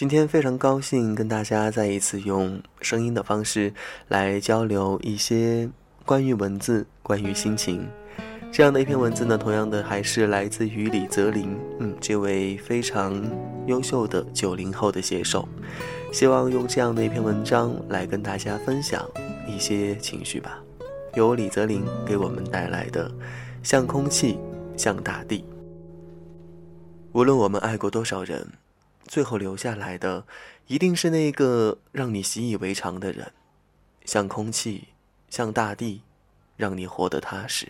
今天非常高兴跟大家再一次用声音的方式来交流一些关于文字、关于心情。这样的一篇文字呢，同样的还是来自于李泽林，嗯，这位非常优秀的九零后的写手。希望用这样的一篇文章来跟大家分享一些情绪吧。由李泽林给我们带来的《像空气，像大地》。无论我们爱过多少人。最后留下来的，一定是那个让你习以为常的人，像空气，像大地，让你活得踏实。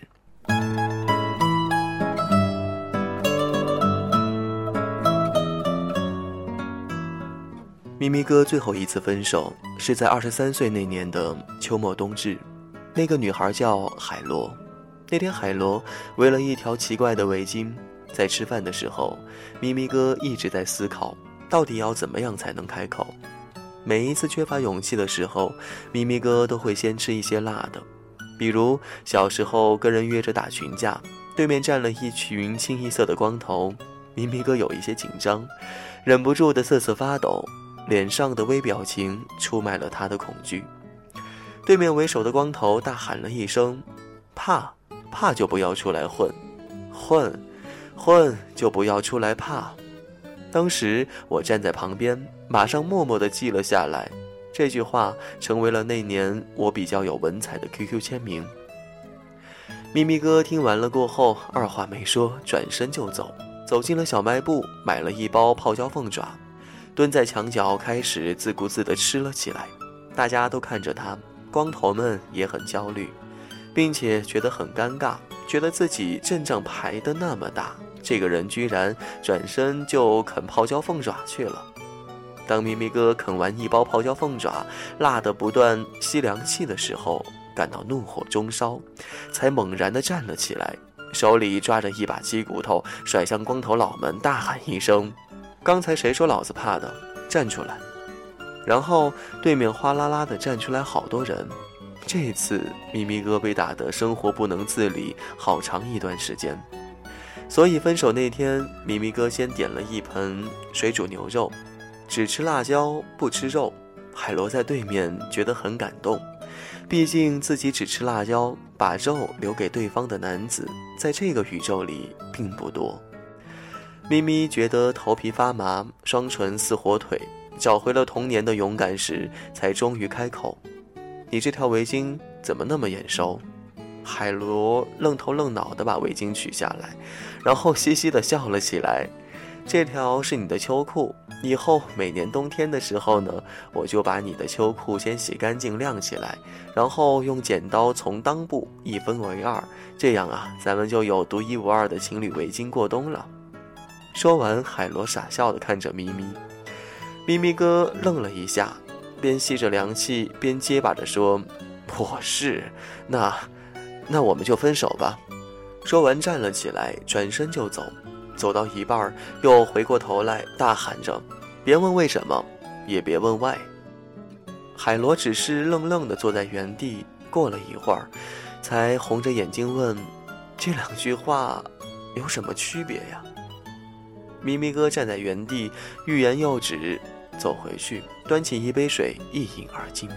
咪咪哥最后一次分手是在二十三岁那年的秋末冬至，那个女孩叫海螺。那天海螺围了一条奇怪的围巾，在吃饭的时候，咪咪哥一直在思考。到底要怎么样才能开口？每一次缺乏勇气的时候，咪咪哥都会先吃一些辣的，比如小时候跟人约着打群架，对面站了一群清一色的光头，咪咪哥有一些紧张，忍不住的瑟瑟发抖，脸上的微表情出卖了他的恐惧。对面为首的光头大喊了一声：“怕，怕就不要出来混，混，混就不要出来怕。”当时我站在旁边，马上默默地记了下来。这句话成为了那年我比较有文采的 QQ 签名。咪咪哥听完了过后，二话没说，转身就走，走进了小卖部，买了一包泡椒凤爪，蹲在墙角开始自顾自地吃了起来。大家都看着他，光头们也很焦虑，并且觉得很尴尬，觉得自己阵仗排得那么大。这个人居然转身就啃泡椒凤爪去了。当咪咪哥啃完一包泡椒凤爪，辣得不断吸凉气的时候，感到怒火中烧，才猛然地站了起来，手里抓着一把鸡骨头，甩向光头佬们，大喊一声：“刚才谁说老子怕的？站出来！”然后对面哗啦啦地站出来好多人。这次咪咪哥被打得生活不能自理，好长一段时间。所以分手那天，咪咪哥先点了一盆水煮牛肉，只吃辣椒不吃肉。海螺在对面觉得很感动，毕竟自己只吃辣椒，把肉留给对方的男子，在这个宇宙里并不多。咪咪觉得头皮发麻，双唇似火腿，找回了童年的勇敢时，才终于开口：“你这条围巾怎么那么眼熟？”海螺愣头愣脑地把围巾取下来，然后嘻嘻地笑了起来。这条是你的秋裤，以后每年冬天的时候呢，我就把你的秋裤先洗干净晾起来，然后用剪刀从裆部一分为二，这样啊，咱们就有独一无二的情侣围巾过冬了。说完，海螺傻笑地看着咪咪，咪咪哥愣了一下，边吸着凉气边结巴着说：“我是那。”那我们就分手吧。说完，站了起来，转身就走。走到一半儿，又回过头来，大喊着：“别问为什么，也别问 why。”海螺只是愣愣地坐在原地。过了一会儿，才红着眼睛问：“这两句话有什么区别呀？”咪咪哥站在原地，欲言又止，走回去，端起一杯水，一饮而尽。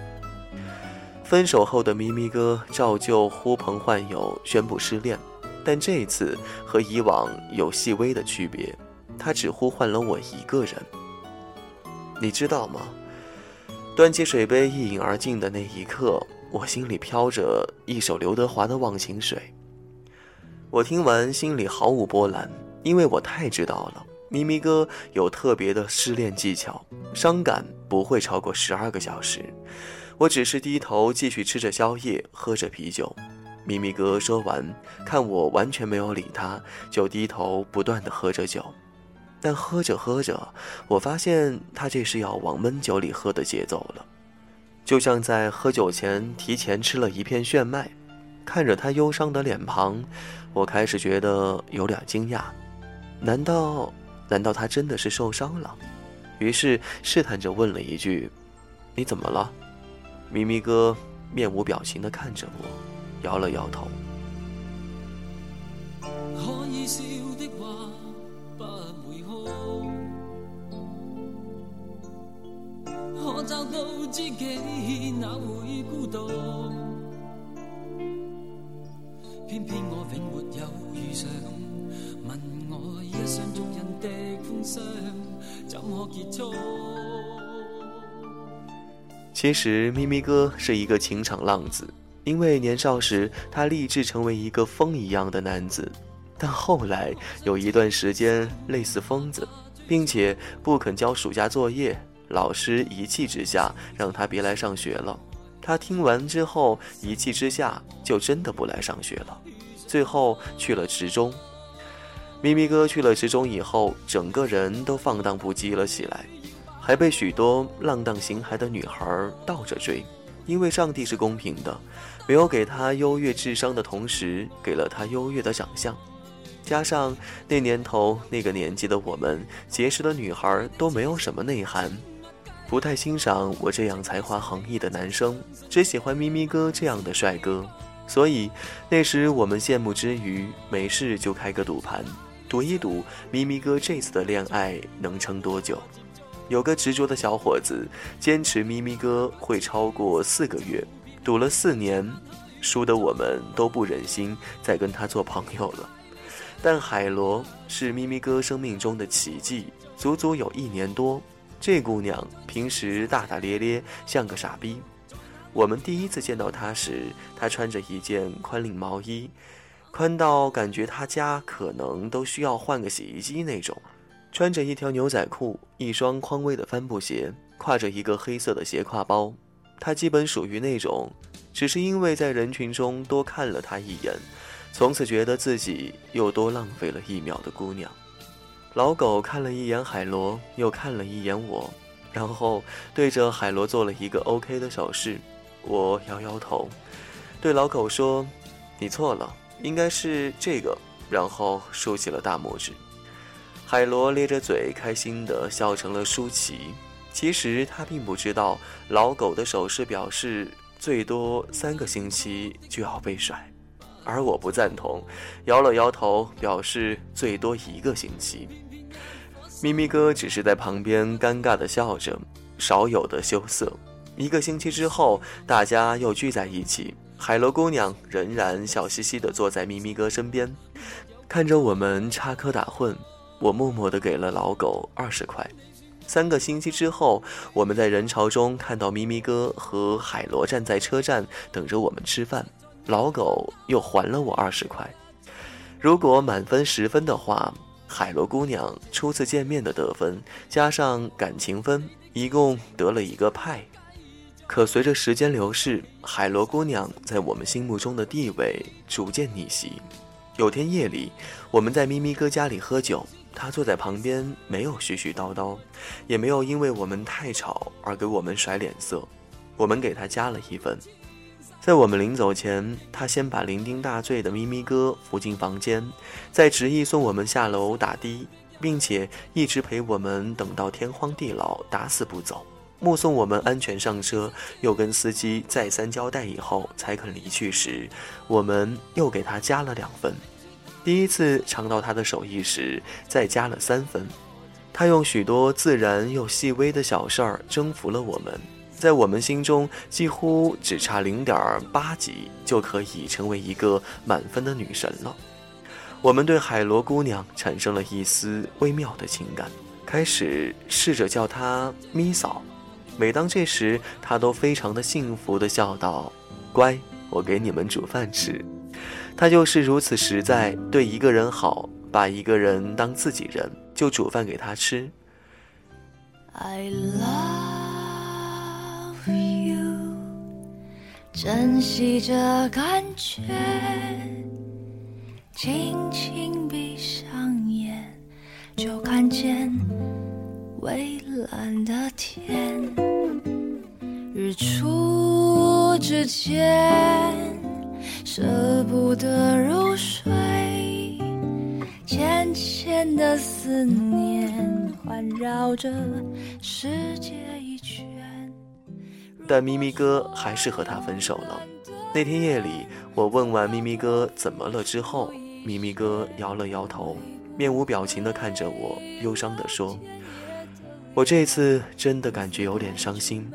分手后的咪咪哥照旧呼朋唤友宣布失恋，但这次和以往有细微的区别，他只呼唤了我一个人。你知道吗？端起水杯一饮而尽的那一刻，我心里飘着一首刘德华的《忘情水》。我听完心里毫无波澜，因为我太知道了，咪咪哥有特别的失恋技巧，伤感不会超过十二个小时。我只是低头继续吃着宵夜，喝着啤酒。咪咪哥说完，看我完全没有理他，就低头不断的喝着酒。但喝着喝着，我发现他这是要往闷酒里喝的节奏了，就像在喝酒前提前吃了一片炫迈。看着他忧伤的脸庞，我开始觉得有点惊讶。难道，难道他真的是受伤了？于是试探着问了一句：“你怎么了？”咪咪哥面无表情的看着我，摇了摇头。可以笑的话不会哭，找到自己，哪会孤独？偏偏我永没有遇上，问我一双足印的风霜，怎可结束？其实咪咪哥是一个情场浪子，因为年少时他立志成为一个风一样的男子，但后来有一段时间类似疯子，并且不肯交暑假作业，老师一气之下让他别来上学了。他听完之后，一气之下就真的不来上学了，最后去了职中。咪咪哥去了职中以后，整个人都放荡不羁了起来，还被许多浪荡形骸的女孩倒着追。因为上帝是公平的，没有给他优越智商的同时，给了他优越的长相。加上那年头那个年纪的我们，结识的女孩都没有什么内涵。不太欣赏我这样才华横溢的男生，只喜欢咪咪哥这样的帅哥。所以那时我们羡慕之余，没事就开个赌盘，赌一赌咪咪哥这次的恋爱能撑多久。有个执着的小伙子坚持咪咪哥会超过四个月，赌了四年，输得我们都不忍心再跟他做朋友了。但海螺是咪咪哥生命中的奇迹，足足有一年多。这姑娘平时大大咧咧，像个傻逼。我们第一次见到她时，她穿着一件宽领毛衣，宽到感觉她家可能都需要换个洗衣机那种。穿着一条牛仔裤，一双匡威的帆布鞋，挎着一个黑色的斜挎包。她基本属于那种，只是因为在人群中多看了她一眼，从此觉得自己又多浪费了一秒的姑娘。老狗看了一眼海螺，又看了一眼我，然后对着海螺做了一个 OK 的手势。我摇摇头，对老狗说：“你错了，应该是这个。”然后竖起了大拇指。海螺咧着嘴，开心地笑成了舒淇。其实他并不知道，老狗的手势表示最多三个星期就要被甩。而我不赞同，摇了摇头，表示最多一个星期。咪咪哥只是在旁边尴尬地笑着，少有的羞涩。一个星期之后，大家又聚在一起，海螺姑娘仍然笑嘻嘻地坐在咪咪哥身边，看着我们插科打诨。我默默地给了老狗二十块。三个星期之后，我们在人潮中看到咪咪哥和海螺站在车站等着我们吃饭。老狗又还了我二十块。如果满分十分的话，海螺姑娘初次见面的得分加上感情分，一共得了一个派。可随着时间流逝，海螺姑娘在我们心目中的地位逐渐逆袭。有天夜里，我们在咪咪哥家里喝酒，他坐在旁边，没有絮絮叨叨，也没有因为我们太吵而给我们甩脸色。我们给他加了一分。在我们临走前，他先把酩酊大醉的咪咪哥扶进房间，再执意送我们下楼打的，并且一直陪我们等到天荒地老，打死不走。目送我们安全上车，又跟司机再三交代以后才肯离去时，我们又给他加了两分。第一次尝到他的手艺时，再加了三分。他用许多自然又细微的小事儿征服了我们。在我们心中，几乎只差零点八级就可以成为一个满分的女神了。我们对海螺姑娘产生了一丝微妙的情感，开始试着叫她咪嫂。每当这时，他都非常的幸福的笑道：“乖，我给你们煮饭吃。”他就是如此实在，对一个人好，把一个人当自己人，就煮饭给他吃。I love you，珍惜这感觉，轻轻闭上眼，就看见蔚蓝的天。日出之前，舍不得入睡，浅浅的思念环绕着世界一圈。但咪咪哥还是和他分手了。那天夜里，我问完咪咪哥怎么了之后，咪咪哥摇了摇头，面无表情的看着我，忧伤的说：“我这次真的感觉有点伤心。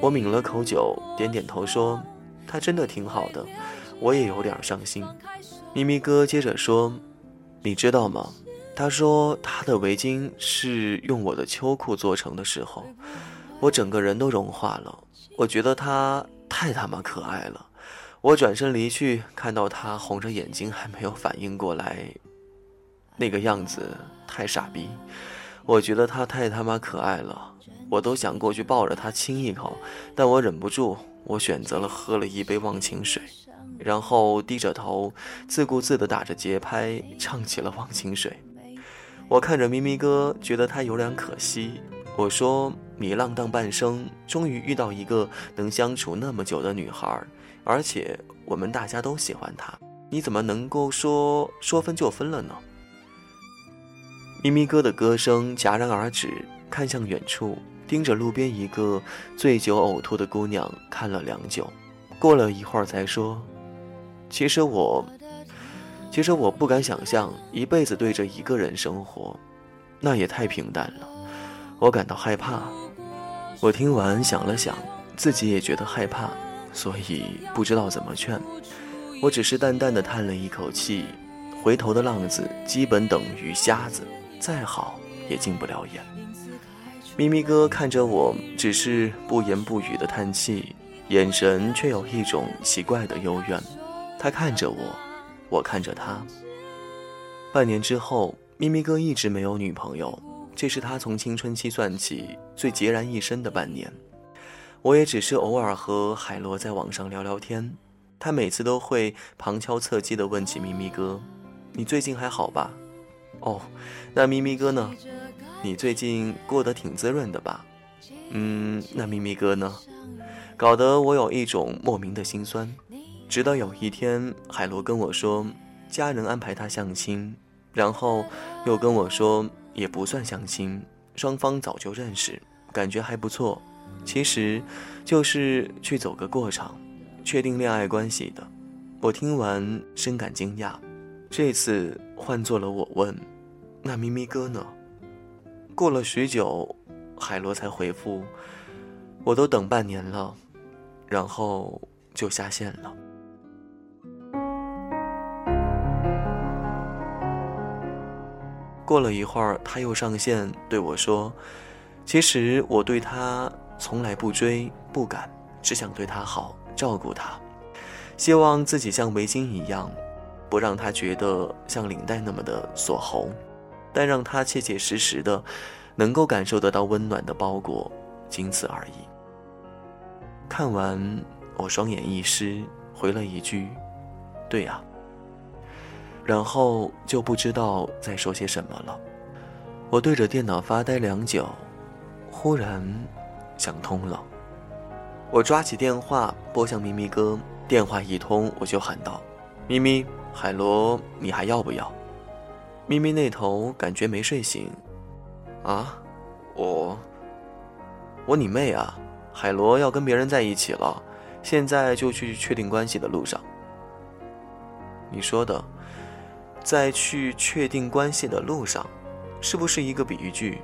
我抿了口酒，点点头说：“他真的挺好的。”我也有点伤心。咪咪哥接着说：“你知道吗？他说他的围巾是用我的秋裤做成的时候，我整个人都融化了。我觉得他太他妈可爱了。我转身离去，看到他红着眼睛还没有反应过来，那个样子太傻逼。我觉得他太他妈可爱了。”我都想过去抱着他亲一口，但我忍不住，我选择了喝了一杯忘情水，然后低着头，自顾自地打着节拍唱起了忘情水。我看着咪咪哥，觉得他有点可惜。我说：“你浪荡半生，终于遇到一个能相处那么久的女孩，而且我们大家都喜欢她，你怎么能够说说分就分了呢？”咪咪哥的歌声戛然而止，看向远处。盯着路边一个醉酒呕吐的姑娘看了良久，过了一会儿才说：“其实我，其实我不敢想象一辈子对着一个人生活，那也太平淡了。我感到害怕。”我听完想了想，自己也觉得害怕，所以不知道怎么劝。我只是淡淡的叹了一口气。回头的浪子基本等于瞎子，再好也进不了眼。咪咪哥看着我，只是不言不语的叹气，眼神却有一种奇怪的幽怨。他看着我，我看着他。半年之后，咪咪哥一直没有女朋友，这是他从青春期算起最孑然一身的半年。我也只是偶尔和海螺在网上聊聊天，他每次都会旁敲侧击地问起咪咪哥：“你最近还好吧？”哦，那咪咪哥呢？你最近过得挺滋润的吧？嗯，那咪咪哥呢？搞得我有一种莫名的心酸。直到有一天，海螺跟我说，家人安排他相亲，然后又跟我说也不算相亲，双方早就认识，感觉还不错。其实，就是去走个过场，确定恋爱关系的。我听完深感惊讶。这次换做了我问，那咪咪哥呢？过了许久，海螺才回复：“我都等半年了，然后就下线了。”过了一会儿，他又上线对我说：“其实我对他从来不追不赶，只想对他好，照顾他，希望自己像围巾一样，不让他觉得像领带那么的锁喉。”但让他切切实实的，能够感受得到温暖的包裹，仅此而已。看完，我双眼一湿，回了一句：“对呀。”然后就不知道再说些什么了。我对着电脑发呆良久，忽然想通了。我抓起电话拨向咪咪哥，电话一通，我就喊道：“咪咪，海螺，你还要不要？”咪咪那头感觉没睡醒，啊，我，我你妹啊！海螺要跟别人在一起了，现在就去确定关系的路上。你说的，在去确定关系的路上，是不是一个比喻句？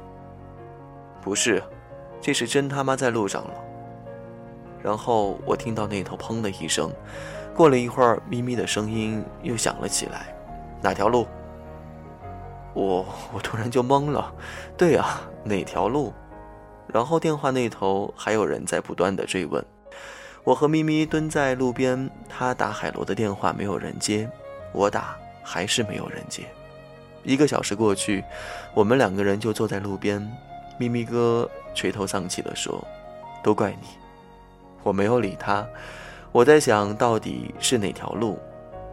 不是，这是真他妈在路上了。然后我听到那头砰的一声，过了一会儿，咪咪的声音又响了起来，哪条路？我我突然就懵了，对呀，哪条路？然后电话那头还有人在不断的追问。我和咪咪蹲在路边，他打海螺的电话没有人接，我打还是没有人接。一个小时过去，我们两个人就坐在路边。咪咪哥垂头丧气地说：“都怪你。”我没有理他，我在想到底是哪条路。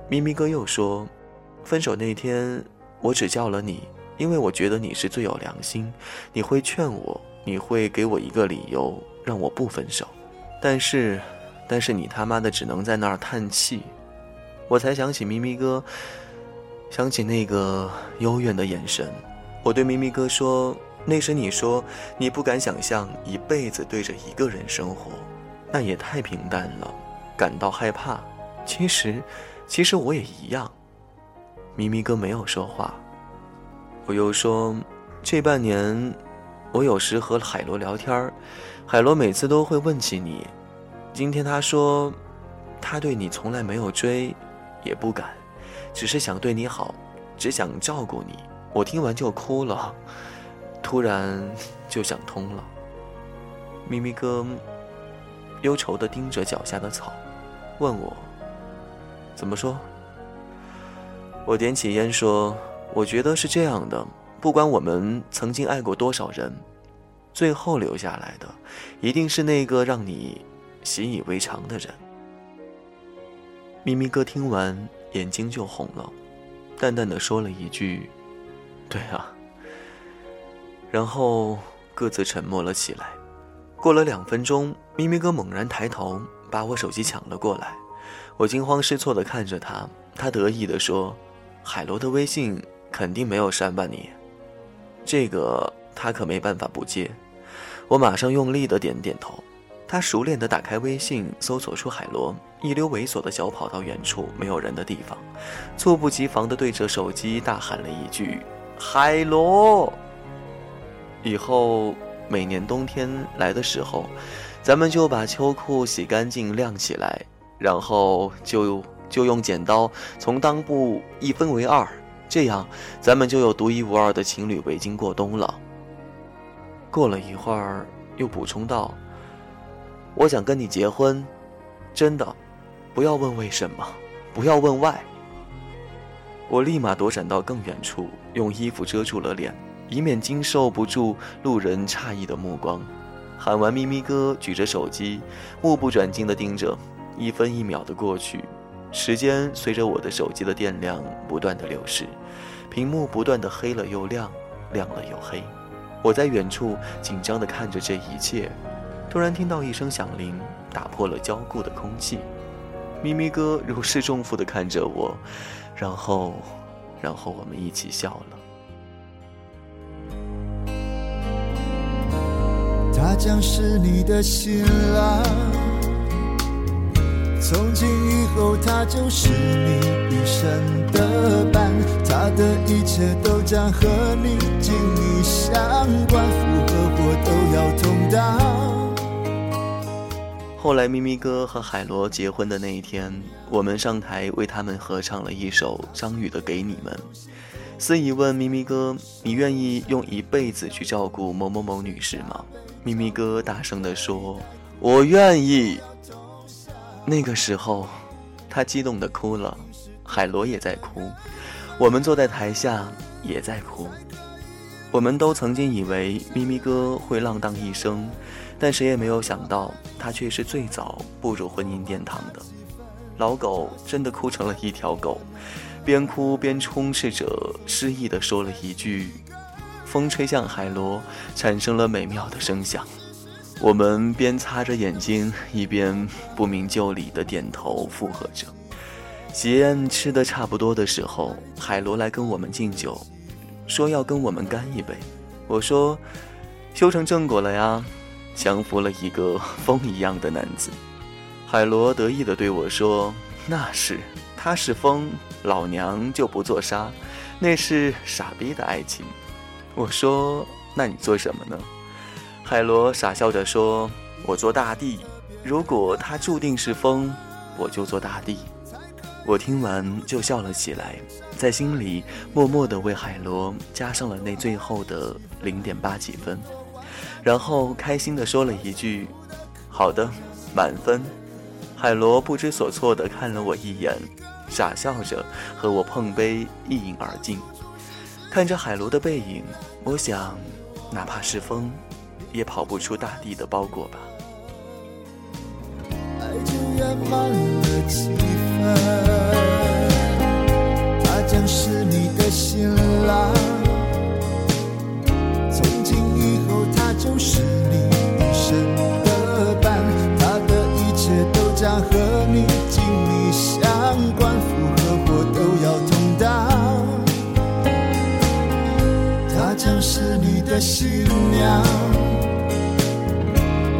咪咪哥又说：“分手那天。”我只叫了你，因为我觉得你是最有良心，你会劝我，你会给我一个理由让我不分手。但是，但是你他妈的只能在那儿叹气。我才想起咪咪哥，想起那个幽怨的眼神。我对咪咪哥说：“那时你说你不敢想象一辈子对着一个人生活，那也太平淡了，感到害怕。其实，其实我也一样。”咪咪哥没有说话。我又说：“这半年，我有时和海螺聊天海螺每次都会问起你。今天他说，他对你从来没有追，也不敢，只是想对你好，只想照顾你。我听完就哭了，突然就想通了。咪咪哥忧愁地盯着脚下的草，问我：“怎么说？”我点起烟说：“我觉得是这样的，不管我们曾经爱过多少人，最后留下来的，一定是那个让你习以为常的人。”咪咪哥听完，眼睛就红了，淡淡的说了一句：“对啊。”然后各自沉默了起来。过了两分钟，咪咪哥猛然抬头，把我手机抢了过来。我惊慌失措地看着他，他得意地说：“海螺的微信肯定没有删吧你？”这个他可没办法不接。我马上用力地点点头。他熟练地打开微信，搜索出海螺，一溜猥琐的小跑到远处没有人的地方，猝不及防地对着手机大喊了一句：“海螺！”以后。每年冬天来的时候，咱们就把秋裤洗干净晾起来，然后就就用剪刀从裆部一分为二，这样咱们就有独一无二的情侣围巾过冬了。过了一会儿，又补充道：“我想跟你结婚，真的，不要问为什么，不要问 why。”我立马躲闪到更远处，用衣服遮住了脸。以免经受不住路人诧异的目光，喊完咪咪哥，举着手机，目不转睛地盯着，一分一秒的过去，时间随着我的手机的电量不断的流逝，屏幕不断的黑了又亮，亮了又黑。我在远处紧张地看着这一切，突然听到一声响铃，打破了焦固的空气。咪咪哥如释重负地看着我，然后，然后我们一起笑了。将是你的新郎，从今以后他就是你一生的伴，他的一切都将和你紧密相关，福和祸都要同当。后来咪咪哥和海螺结婚的那一天，我们上台为他们合唱了一首张宇的《给你们》。司仪问咪咪哥：“你愿意用一辈子去照顾某某某女士吗？”咪咪哥大声地说：“我愿意。”那个时候，他激动地哭了，海螺也在哭，我们坐在台下也在哭。我们都曾经以为咪咪哥会浪荡一生，但谁也没有想到，他却是最早步入婚姻殿堂的。老狗真的哭成了一条狗，边哭边充斥着诗意地说了一句。风吹向海螺，产生了美妙的声响。我们边擦着眼睛，一边不明就里的点头附和着。喜宴吃的差不多的时候，海螺来跟我们敬酒，说要跟我们干一杯。我说：“修成正果了呀，降服了一个风一样的男子。”海螺得意地对我说：“那是，他是风，老娘就不做沙，那是傻逼的爱情。”我说：“那你做什么呢？”海螺傻笑着说：“我做大地。如果他注定是风，我就做大地。”我听完就笑了起来，在心里默默地为海螺加上了那最后的零点八几分，然后开心地说了一句：“好的，满分。”海螺不知所措地看了我一眼，傻笑着和我碰杯一饮而尽。看着海螺的背影，我想，哪怕是风，也跑不出大地的包裹吧。爱就圆满了几分，他将是你的新郎，从今以后他就是的新娘，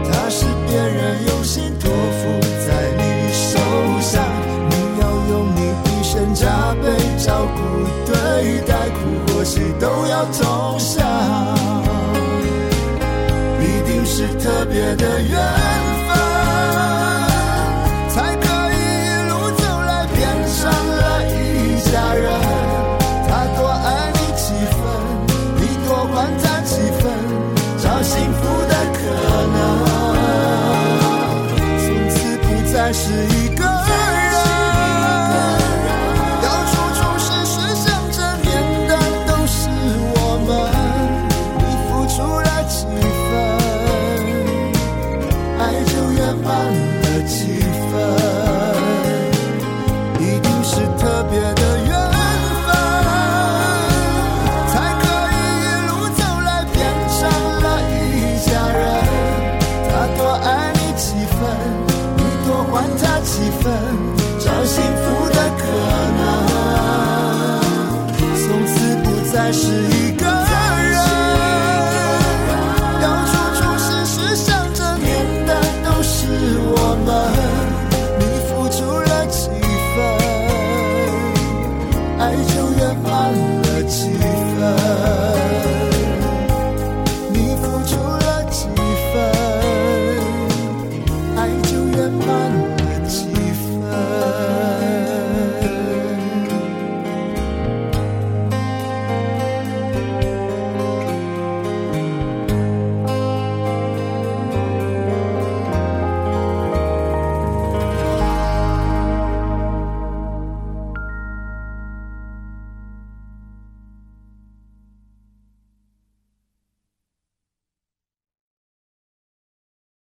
她是别人用心托付在你手上，你要用你一生加倍照顾对待，苦或喜都要同